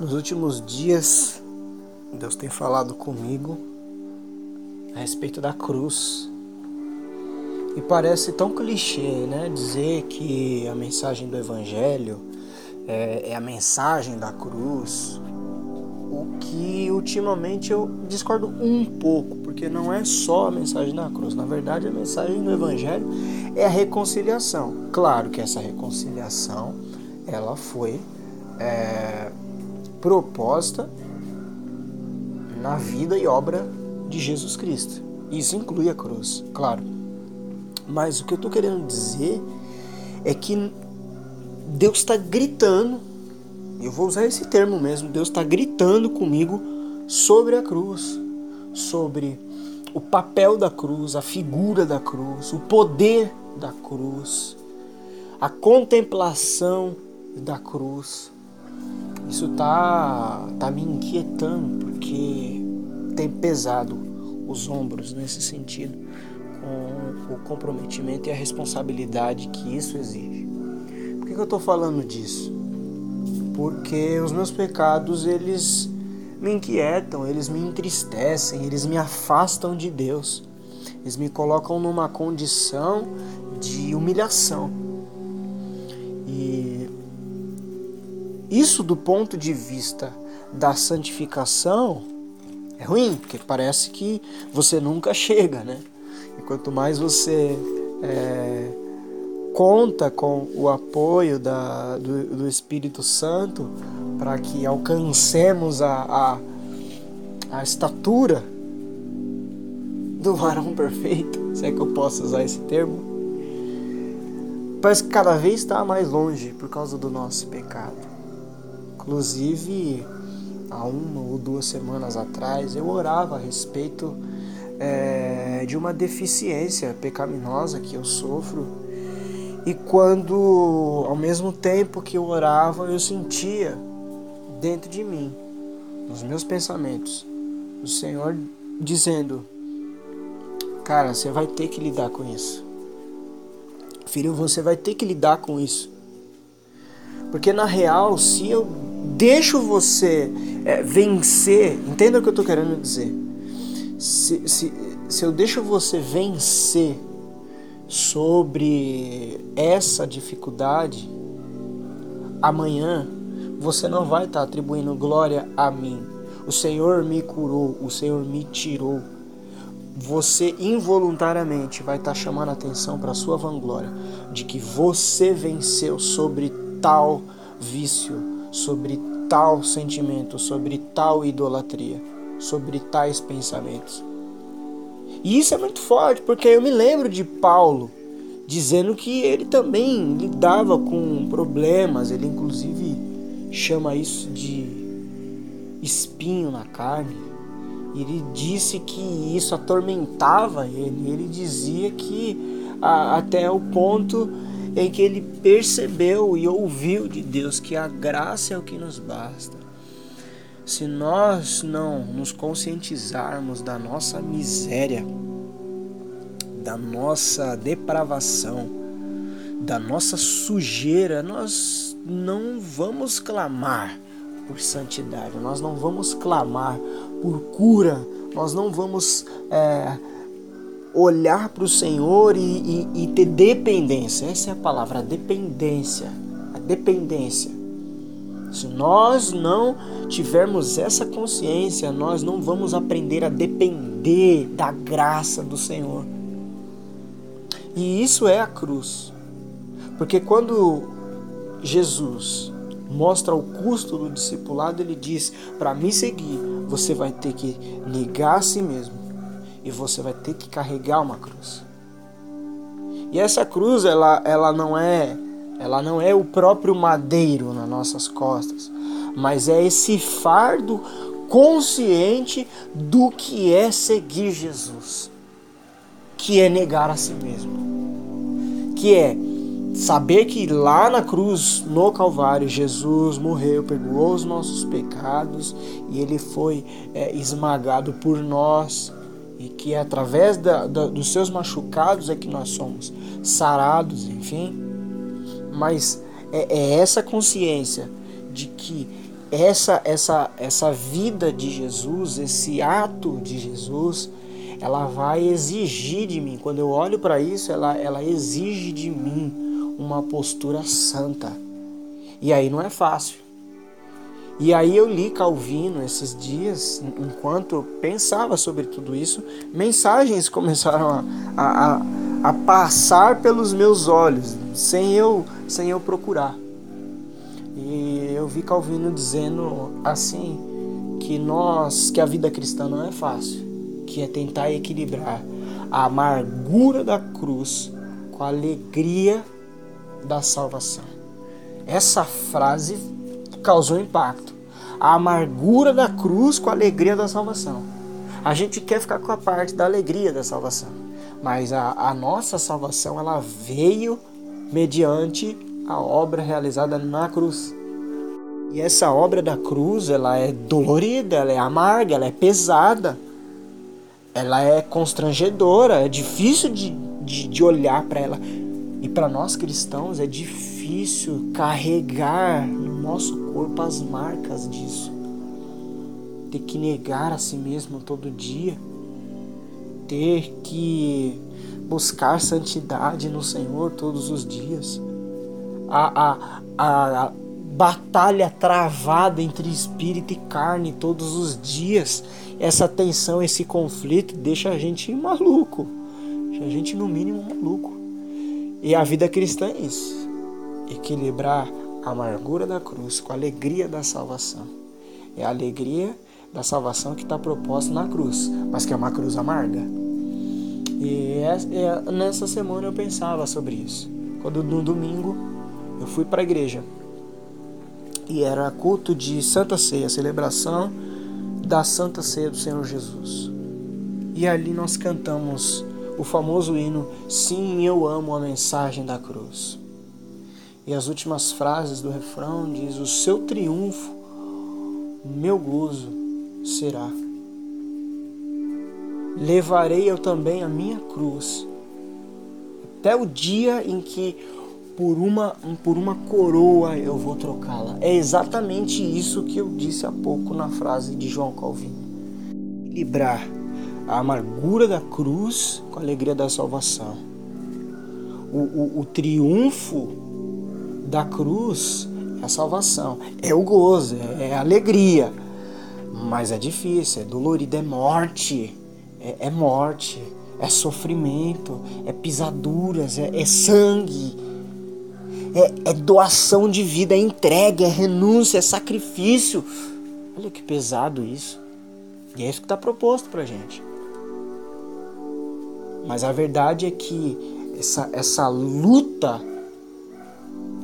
Nos últimos dias, Deus tem falado comigo a respeito da cruz. E parece tão clichê, né? Dizer que a mensagem do Evangelho é, é a mensagem da cruz. O que ultimamente eu discordo um pouco, porque não é só a mensagem da cruz. Na verdade, a mensagem do Evangelho é a reconciliação. Claro que essa reconciliação ela foi é, proposta na vida e obra de Jesus Cristo. Isso inclui a cruz, claro. Mas o que eu estou querendo dizer é que Deus está gritando, eu vou usar esse termo mesmo, Deus está gritando comigo sobre a cruz, sobre o papel da cruz, a figura da cruz, o poder da cruz, a contemplação da cruz. Isso tá, tá me inquietando porque tem pesado os ombros nesse sentido, com o comprometimento e a responsabilidade que isso exige. Por que, que eu estou falando disso? Porque os meus pecados eles me inquietam, eles me entristecem, eles me afastam de Deus, eles me colocam numa condição de humilhação. Isso do ponto de vista da santificação é ruim, porque parece que você nunca chega, né? E quanto mais você é, conta com o apoio da, do, do Espírito Santo para que alcancemos a, a, a estatura do varão perfeito, se é que eu posso usar esse termo, parece que cada vez está mais longe por causa do nosso pecado. Inclusive, há uma ou duas semanas atrás, eu orava a respeito é, de uma deficiência pecaminosa que eu sofro. E quando, ao mesmo tempo que eu orava, eu sentia dentro de mim, nos meus pensamentos, o Senhor dizendo: Cara, você vai ter que lidar com isso. Filho, você vai ter que lidar com isso. Porque na real, se eu deixo você é, vencer, entenda o que eu estou querendo dizer. Se, se, se eu deixo você vencer sobre essa dificuldade, amanhã você não vai estar tá atribuindo glória a mim. O Senhor me curou, o Senhor me tirou. Você involuntariamente vai estar tá chamando atenção para a sua vanglória de que você venceu sobre tal vício, sobre tal sentimento, sobre tal idolatria, sobre tais pensamentos. E isso é muito forte, porque eu me lembro de Paulo dizendo que ele também lidava com problemas, ele inclusive chama isso de espinho na carne. Ele disse que isso atormentava ele, ele dizia que a, até o ponto em que ele percebeu e ouviu de Deus que a graça é o que nos basta. Se nós não nos conscientizarmos da nossa miséria, da nossa depravação, da nossa sujeira, nós não vamos clamar por santidade, nós não vamos clamar por cura, nós não vamos é, olhar para o Senhor e, e, e, ter dependência. Essa é a palavra, a dependência. A dependência. Se nós não tivermos essa consciência, nós não vamos aprender a depender da graça do Senhor. E isso é a cruz. Porque quando Jesus mostra o custo do discipulado, ele diz: para me seguir, você vai ter que negar a si mesmo e você vai ter que carregar uma cruz. E essa cruz ela, ela não é ela não é o próprio madeiro nas nossas costas, mas é esse fardo consciente do que é seguir Jesus, que é negar a si mesmo, que é saber que lá na cruz, no Calvário, Jesus morreu, perdoou os nossos pecados e ele foi é, esmagado por nós e que é através da, da, dos seus machucados é que nós somos sarados, enfim. Mas é, é essa consciência de que essa essa essa vida de Jesus, esse ato de Jesus, ela vai exigir de mim. Quando eu olho para isso, ela ela exige de mim uma postura santa. E aí não é fácil. E aí eu li Calvino esses dias, enquanto pensava sobre tudo isso, mensagens começaram a, a, a, passar pelos meus olhos, sem eu, sem eu procurar. E eu vi Calvino dizendo assim que nós, que a vida cristã não é fácil, que é tentar equilibrar a amargura da cruz com a alegria da salvação. Essa frase causou impacto. A amargura da cruz com a alegria da salvação. A gente quer ficar com a parte da alegria da salvação, mas a, a nossa salvação ela veio mediante a obra realizada na cruz. E essa obra da cruz, ela é dolorida, ela é amarga, ela é pesada, ela é constrangedora, é difícil de, de, de olhar para ela. E para nós cristãos é difícil carregar no nosso corpo as marcas disso. Ter que negar a si mesmo todo dia, ter que buscar santidade no Senhor todos os dias. A, a, a, a batalha travada entre espírito e carne todos os dias. Essa tensão, esse conflito deixa a gente maluco. Deixa a gente, no mínimo, maluco. E a vida cristã é isso: equilibrar a amargura da cruz com a alegria da salvação. É a alegria da salvação que está proposta na cruz, mas que é uma cruz amarga. E é, nessa semana eu pensava sobre isso. Quando no domingo eu fui para a igreja e era culto de Santa Ceia, celebração da Santa Ceia do Senhor Jesus. E ali nós cantamos o famoso hino Sim, eu amo a mensagem da cruz. E as últimas frases do refrão diz: O seu triunfo, meu gozo será. Levarei eu também a minha cruz, até o dia em que por uma, por uma coroa eu vou trocá-la. É exatamente isso que eu disse há pouco na frase de João Calvino. Equilibrar a amargura da cruz com a alegria da salvação. O, o, o triunfo da cruz é a salvação, é o gozo, é, é a alegria. Mas é difícil, é dolorido, é morte, é, é morte, é sofrimento, é pisaduras, é, é sangue, é, é doação de vida, é entrega, é renúncia, é sacrifício. Olha que pesado isso. E é isso que está proposto para gente. Mas a verdade é que essa, essa luta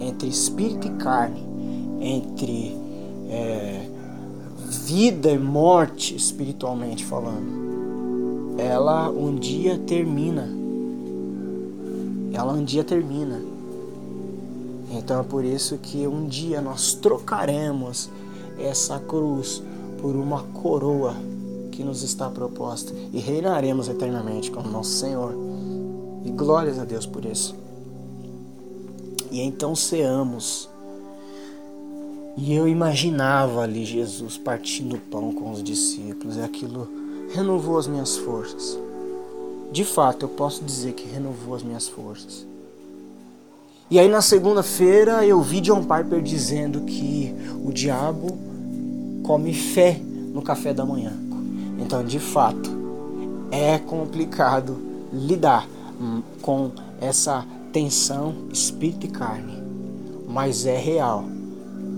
entre espírito e carne, entre é, vida e morte, espiritualmente falando, ela um dia termina. Ela um dia termina. Então é por isso que um dia nós trocaremos essa cruz por uma coroa que nos está proposta e reinaremos eternamente com o nosso Senhor. E glórias a Deus por isso. E então ceamos. E eu imaginava ali Jesus partindo o pão com os discípulos, e aquilo renovou as minhas forças. De fato, eu posso dizer que renovou as minhas forças. E aí na segunda-feira eu vi John Piper dizendo que o diabo come fé no café da manhã. Então, de fato, é complicado lidar com essa tensão espírito e carne, mas é real.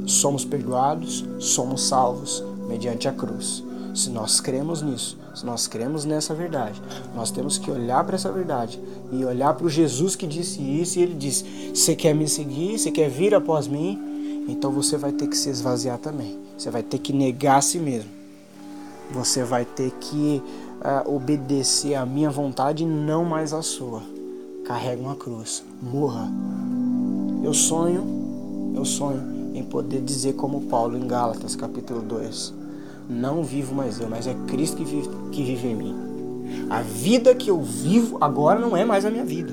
Somos perdoados, somos salvos mediante a cruz. Se nós cremos nisso, se nós cremos nessa verdade, nós temos que olhar para essa verdade e olhar para o Jesus que disse isso e ele disse: Você quer me seguir? Você quer vir após mim? Então você vai ter que se esvaziar também. Você vai ter que negar a si mesmo. Você vai ter que uh, obedecer à minha vontade e não mais à sua. Carrega uma cruz, morra. Eu sonho, eu sonho em poder dizer como Paulo em Gálatas capítulo 2. Não vivo mais eu, mas é Cristo que vive, que vive em mim. A vida que eu vivo agora não é mais a minha vida.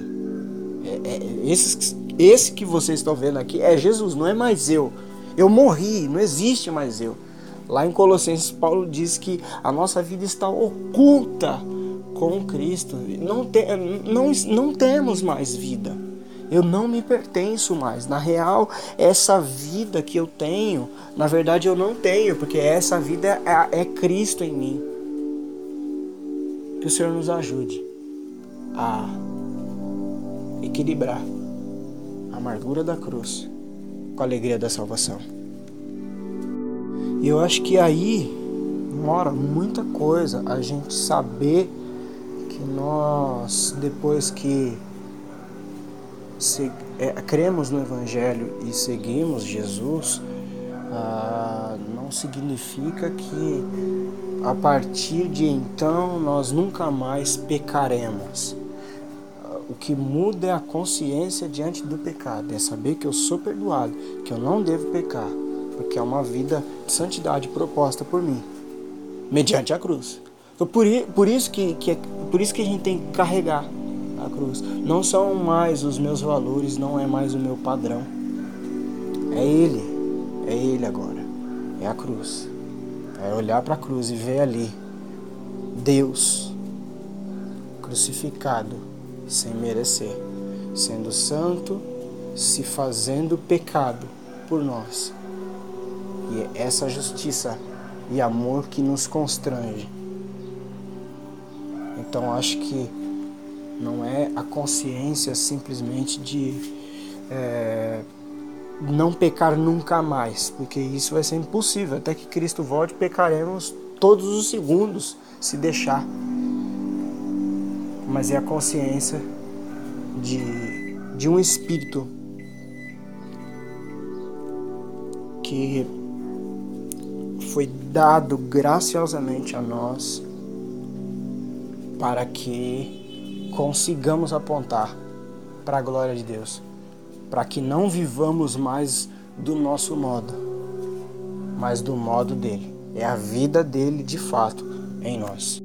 É, é, esse, esse que vocês estão vendo aqui é Jesus, não é mais eu. Eu morri, não existe mais eu. Lá em Colossenses, Paulo diz que a nossa vida está oculta com Cristo. Não, te, não, não temos mais vida. Eu não me pertenço mais. Na real, essa vida que eu tenho, na verdade eu não tenho, porque essa vida é, é Cristo em mim. Que o Senhor nos ajude a equilibrar a amargura da cruz com a alegria da salvação. E eu acho que aí mora muita coisa a gente saber que nós, depois que se, é, cremos no Evangelho e seguimos Jesus, ah, não significa que a partir de então nós nunca mais pecaremos. Ah, o que muda é a consciência diante do pecado, é saber que eu sou perdoado, que eu não devo pecar porque é uma vida de santidade proposta por mim, mediante a cruz. Então, por, por, isso que, que, é, por isso que a gente tem que carregar a cruz. Não são mais os meus valores, não é mais o meu padrão. É Ele, é Ele agora, é a cruz. É olhar para a cruz e ver ali Deus crucificado sem merecer, sendo santo, se fazendo pecado por nós e é essa justiça e amor que nos constrange. Então acho que não é a consciência simplesmente de é, não pecar nunca mais, porque isso vai ser impossível. Até que Cristo volte, pecaremos todos os segundos, se deixar. Mas é a consciência de, de um espírito que foi dado graciosamente a nós para que consigamos apontar para a glória de Deus, para que não vivamos mais do nosso modo, mas do modo dele. É a vida dele de fato em nós.